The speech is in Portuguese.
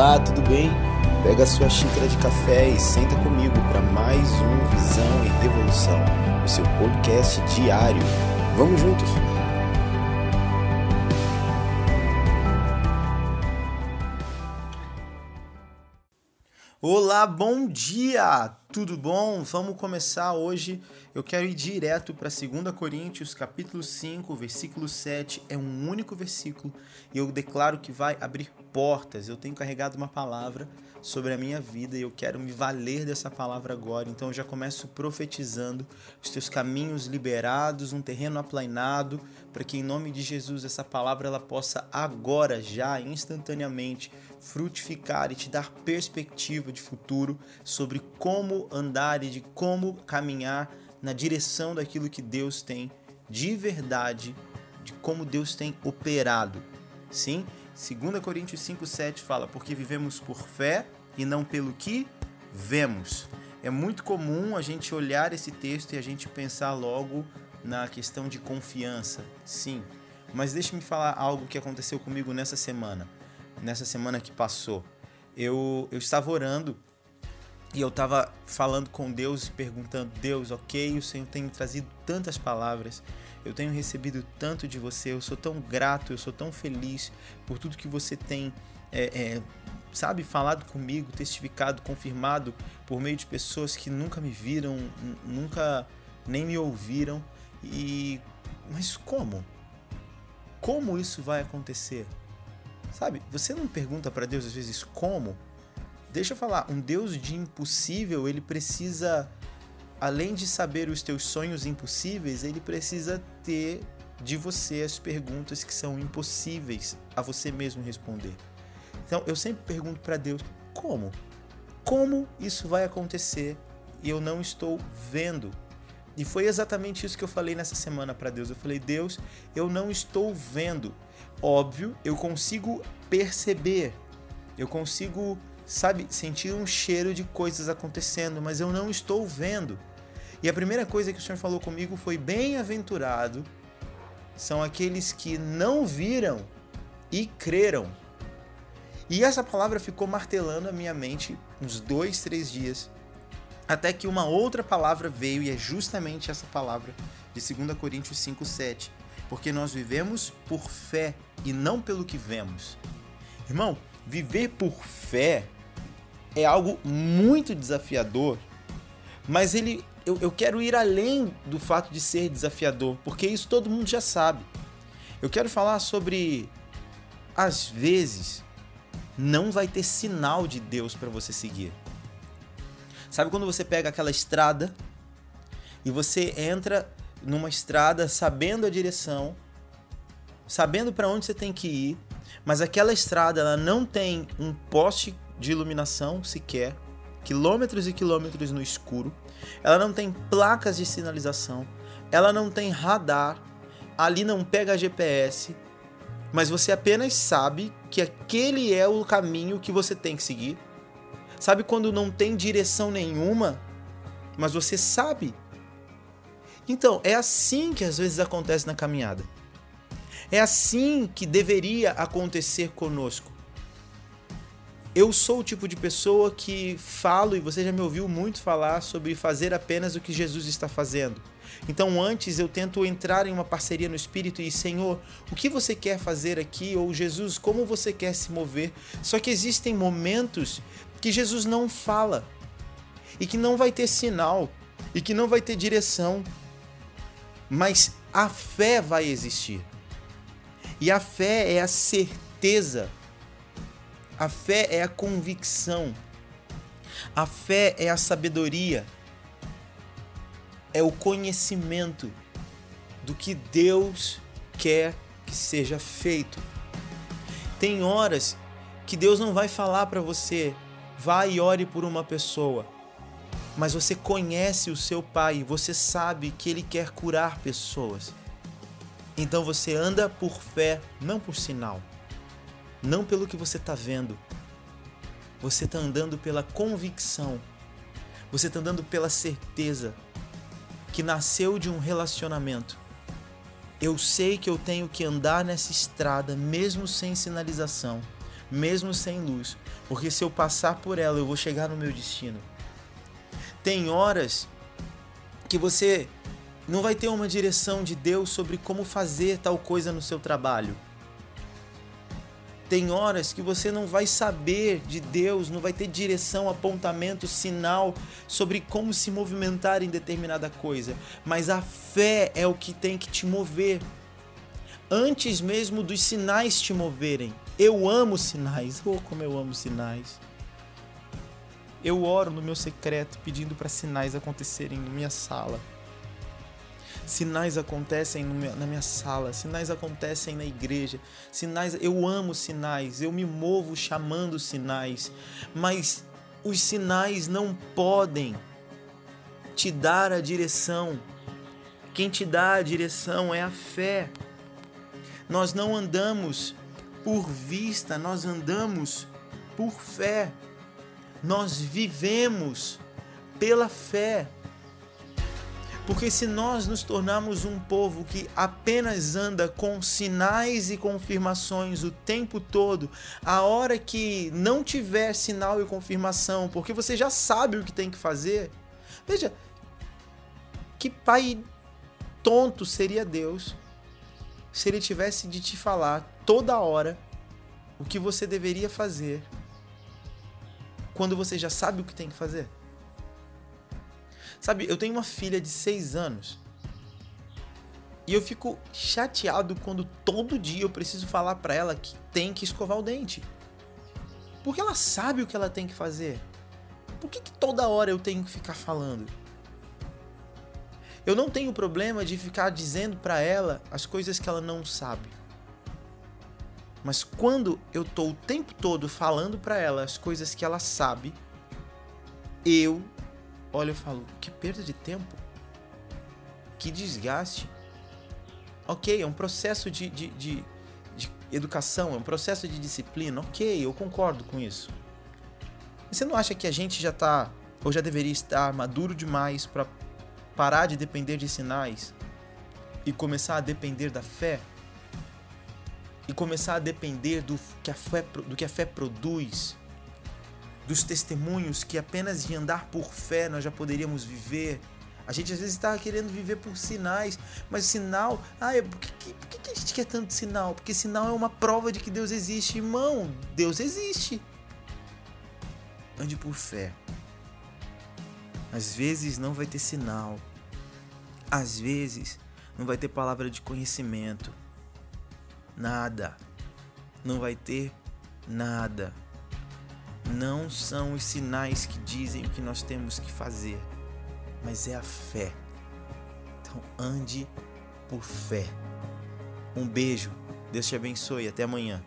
Olá, tudo bem? Pega sua xícara de café e senta comigo para mais um Visão e Revolução, o seu podcast diário. Vamos juntos! Olá, bom dia! Tudo bom? Vamos começar hoje. Eu quero ir direto para 2 Coríntios, capítulo 5, versículo 7. É um único versículo e eu declaro que vai abrir portas. Eu tenho carregado uma palavra sobre a minha vida e eu quero me valer dessa palavra agora. Então eu já começo profetizando os teus caminhos liberados, um terreno aplainado, para que em nome de Jesus essa palavra ela possa agora, já instantaneamente frutificar e te dar perspectiva de futuro sobre como andar e de como caminhar na direção daquilo que Deus tem de verdade, de como Deus tem operado. Sim, 2 Coríntios 5,7 fala: Porque vivemos por fé e não pelo que vemos. É muito comum a gente olhar esse texto e a gente pensar logo na questão de confiança. Sim, mas deixe-me falar algo que aconteceu comigo nessa semana, nessa semana que passou. Eu, eu estava orando e eu estava falando com Deus, perguntando: Deus, ok, o Senhor tem me trazido tantas palavras eu tenho recebido tanto de você, eu sou tão grato, eu sou tão feliz por tudo que você tem, é, é, sabe, falado comigo, testificado, confirmado por meio de pessoas que nunca me viram, nunca nem me ouviram. E mas como? Como isso vai acontecer? Sabe? Você não pergunta para Deus às vezes como? Deixa eu falar, um Deus de impossível, ele precisa além de saber os teus sonhos impossíveis, ele precisa ter de você as perguntas que são impossíveis a você mesmo responder. Então, eu sempre pergunto para Deus: como? Como isso vai acontecer e eu não estou vendo? E foi exatamente isso que eu falei nessa semana para Deus. Eu falei: Deus, eu não estou vendo. Óbvio, eu consigo perceber, eu consigo, sabe, sentir um cheiro de coisas acontecendo, mas eu não estou vendo. E a primeira coisa que o Senhor falou comigo foi: bem-aventurado são aqueles que não viram e creram. E essa palavra ficou martelando a minha mente uns dois, três dias, até que uma outra palavra veio, e é justamente essa palavra de 2 Coríntios 5,7. Porque nós vivemos por fé e não pelo que vemos. Irmão, viver por fé é algo muito desafiador, mas ele eu, eu quero ir além do fato de ser desafiador, porque isso todo mundo já sabe. Eu quero falar sobre às vezes não vai ter sinal de Deus para você seguir. Sabe quando você pega aquela estrada e você entra numa estrada sabendo a direção, sabendo para onde você tem que ir, mas aquela estrada ela não tem um poste de iluminação sequer, quilômetros e quilômetros no escuro. Ela não tem placas de sinalização, ela não tem radar, ali não pega GPS, mas você apenas sabe que aquele é o caminho que você tem que seguir. Sabe quando não tem direção nenhuma, mas você sabe? Então, é assim que às vezes acontece na caminhada. É assim que deveria acontecer conosco. Eu sou o tipo de pessoa que falo, e você já me ouviu muito falar sobre fazer apenas o que Jesus está fazendo. Então, antes eu tento entrar em uma parceria no Espírito e, Senhor, o que você quer fazer aqui? Ou Jesus, como você quer se mover? Só que existem momentos que Jesus não fala e que não vai ter sinal e que não vai ter direção, mas a fé vai existir. E a fé é a certeza a fé é a convicção. A fé é a sabedoria. É o conhecimento do que Deus quer que seja feito. Tem horas que Deus não vai falar para você, vá e ore por uma pessoa. Mas você conhece o seu pai, você sabe que ele quer curar pessoas. Então você anda por fé, não por sinal não pelo que você está vendo. Você está andando pela convicção. Você está andando pela certeza que nasceu de um relacionamento. Eu sei que eu tenho que andar nessa estrada mesmo sem sinalização, mesmo sem luz, porque se eu passar por ela, eu vou chegar no meu destino. Tem horas que você não vai ter uma direção de Deus sobre como fazer tal coisa no seu trabalho. Tem horas que você não vai saber de Deus, não vai ter direção, apontamento, sinal sobre como se movimentar em determinada coisa. Mas a fé é o que tem que te mover. Antes mesmo dos sinais te moverem. Eu amo sinais. Oh, como eu amo sinais. Eu oro no meu secreto pedindo para sinais acontecerem na minha sala. Sinais acontecem na minha sala, sinais acontecem na igreja, sinais, eu amo sinais, eu me movo chamando sinais, mas os sinais não podem te dar a direção. Quem te dá a direção é a fé. Nós não andamos por vista, nós andamos por fé. Nós vivemos pela fé. Porque se nós nos tornarmos um povo que apenas anda com sinais e confirmações o tempo todo, a hora que não tiver sinal e confirmação, porque você já sabe o que tem que fazer, veja, que pai tonto seria Deus se ele tivesse de te falar toda hora o que você deveria fazer quando você já sabe o que tem que fazer? Sabe, eu tenho uma filha de 6 anos. E eu fico chateado quando todo dia eu preciso falar para ela que tem que escovar o dente. Porque ela sabe o que ela tem que fazer. Por que, que toda hora eu tenho que ficar falando? Eu não tenho problema de ficar dizendo para ela as coisas que ela não sabe. Mas quando eu tô o tempo todo falando para ela as coisas que ela sabe, eu olho e falo: que perda de tempo, que desgaste. Ok, é um processo de, de, de, de educação, é um processo de disciplina. Ok, eu concordo com isso. Você não acha que a gente já está, ou já deveria estar maduro demais para parar de depender de sinais e começar a depender da fé? E começar a depender do que a fé, do que a fé produz? Dos testemunhos que apenas de andar por fé nós já poderíamos viver. A gente às vezes está querendo viver por sinais, mas sinal, ah, por, que, por que a gente quer tanto sinal? Porque sinal é uma prova de que Deus existe, irmão. Deus existe. Ande por fé. Às vezes não vai ter sinal. Às vezes não vai ter palavra de conhecimento. Nada. Não vai ter nada não são os sinais que dizem o que nós temos que fazer, mas é a fé. Então ande por fé. Um beijo, Deus te abençoe, até amanhã.